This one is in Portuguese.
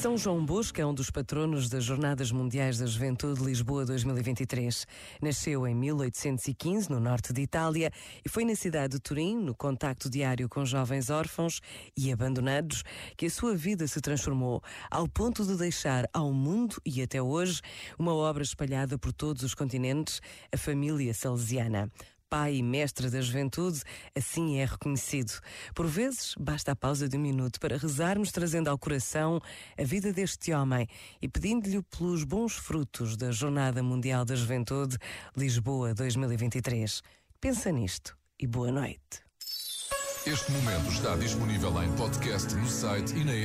São João Bosco é um dos patronos das Jornadas Mundiais da Juventude Lisboa 2023. Nasceu em 1815, no norte de Itália, e foi na cidade de Turim, no contacto diário com jovens órfãos e abandonados, que a sua vida se transformou, ao ponto de deixar ao mundo e até hoje uma obra espalhada por todos os continentes, a família salesiana pai e mestre da juventude, assim é reconhecido. Por vezes, basta a pausa de um minuto para rezarmos, trazendo ao coração a vida deste homem e pedindo-lhe pelos bons frutos da Jornada Mundial da Juventude Lisboa 2023. Pensa nisto e boa noite. Este momento está disponível em podcast no site e na app.